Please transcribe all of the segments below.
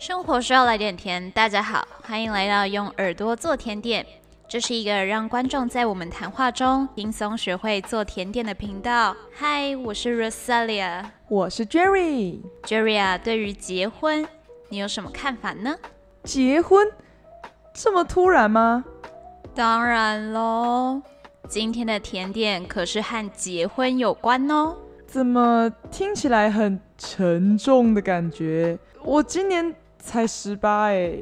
生活需要来点甜，大家好，欢迎来到用耳朵做甜点。这是一个让观众在我们谈话中轻松学会做甜点的频道。嗨，我是 Rosalia，我是 Jerry。Jerry 啊，对于结婚，你有什么看法呢？结婚这么突然吗？当然喽，今天的甜点可是和结婚有关哦。怎么听起来很沉重的感觉？我今年才十八哎，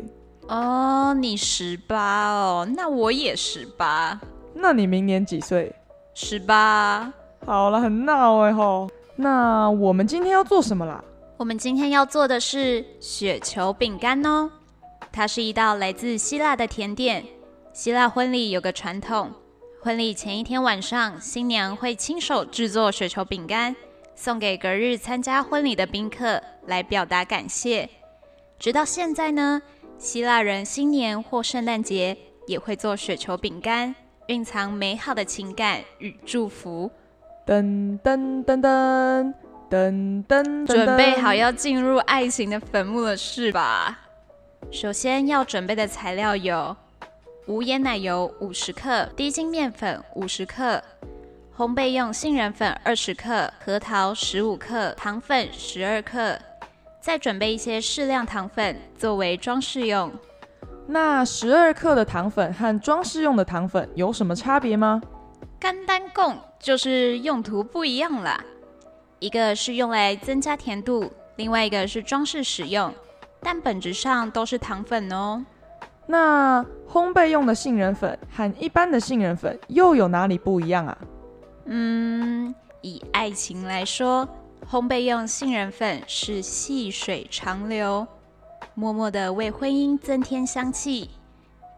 哦，你十八哦，那我也十八，那你明年几岁？十八。好了，很闹哎吼。那我们今天要做什么啦？我们今天要做的是雪球饼干哦，它是一道来自希腊的甜点。希腊婚礼有个传统，婚礼前一天晚上，新娘会亲手制作雪球饼干，送给隔日参加婚礼的宾客，来表达感谢。直到现在呢，希腊人新年或圣诞节也会做雪球饼干，蕴藏美好的情感与祝福。噔噔噔噔噔噔，准备好要进入爱情的坟墓了是吧？首先要准备的材料有无盐奶油五十克、低筋面粉五十克、烘焙用杏仁粉二十克、核桃十五克、糖粉十二克。再准备一些适量糖粉作为装饰用。那十二克的糖粉和装饰用的糖粉有什么差别吗？干单供就是用途不一样啦，一个是用来增加甜度，另外一个是装饰使用，但本质上都是糖粉哦。那烘焙用的杏仁粉和一般的杏仁粉又有哪里不一样啊？嗯，以爱情来说，烘焙用杏仁粉是细水长流，默默的为婚姻增添香气；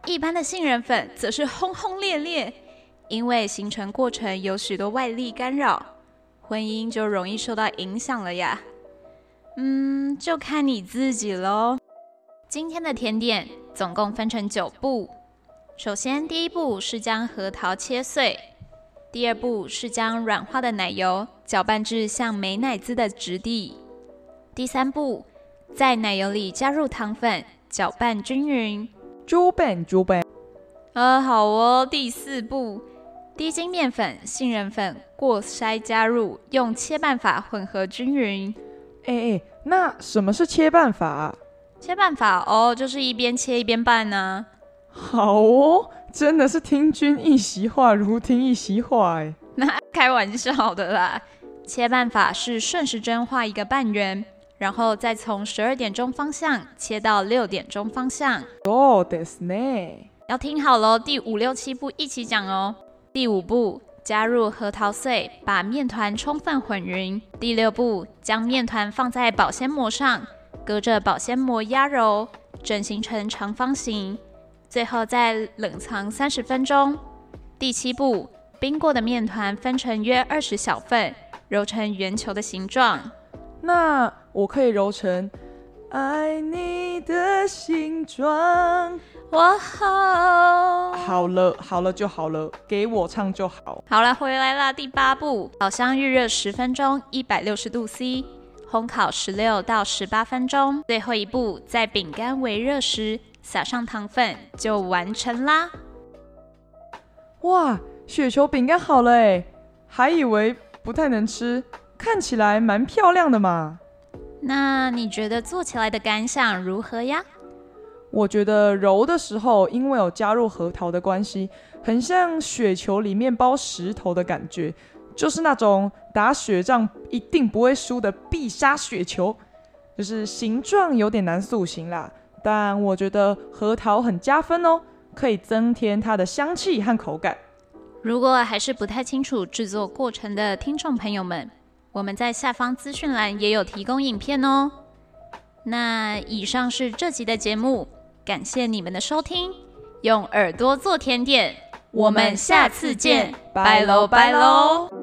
一般的杏仁粉则是轰轰烈烈，因为形成过程有许多外力干扰，婚姻就容易受到影响了呀。嗯，就看你自己喽。今天的甜点总共分成九步，首先第一步是将核桃切碎。第二步是将软化的奶油搅拌至像美乃滋的质地。第三步，在奶油里加入糖粉，搅拌均匀。猪笨猪笨。呃，好哦。第四步，低筋面粉、杏仁粉过筛加入，用切拌法混合均匀。哎哎，那什么是切拌法啊？切拌法哦，就是一边切一边拌呢、好哦，真的是听君一席话，如听一席话哎。那开玩笑的啦。切拌法是顺时针画一个半圆，然后再从十二点钟方向切到六点钟方向。哦，ですね。要听好喽，第五六七步一起讲哦。第五步，加入核桃碎，把面团充分混匀。第六步，将面团放在保鲜膜上，隔着保鲜膜压揉，整形成长方形。 最后再冷藏三十分钟。第七步，冰过的面团分成约二十小份，揉成圆球的形状。那我可以揉成爱你的形状。哇好！好了好了就好了，给我唱就好。好了，回来啦。第八步，烤箱预热十分钟，一百六十度 C，烘烤十六到十八分钟。最后一步，在饼干微热时撒上糖粉，就完成啦。哇，雪球饼干好了哎，还以为不太能吃，看起来蛮漂亮的嘛。那你觉得做起来的感想如何呀？我觉得揉的时候，因为有加入核桃的关系，很像雪球里面包石头的感觉，就是那种打雪仗一定不会输的必杀雪球。就是形状有点难塑形啦，但我觉得核桃很加分哦，可以增添它的香气和口感。如果还是不太清楚制作过程的听众朋友们，我们在下方资讯栏也有提供影片哦。那以上是这集的节目，感谢你们的收听。用耳朵做甜点，我们下次见，拜喽拜喽。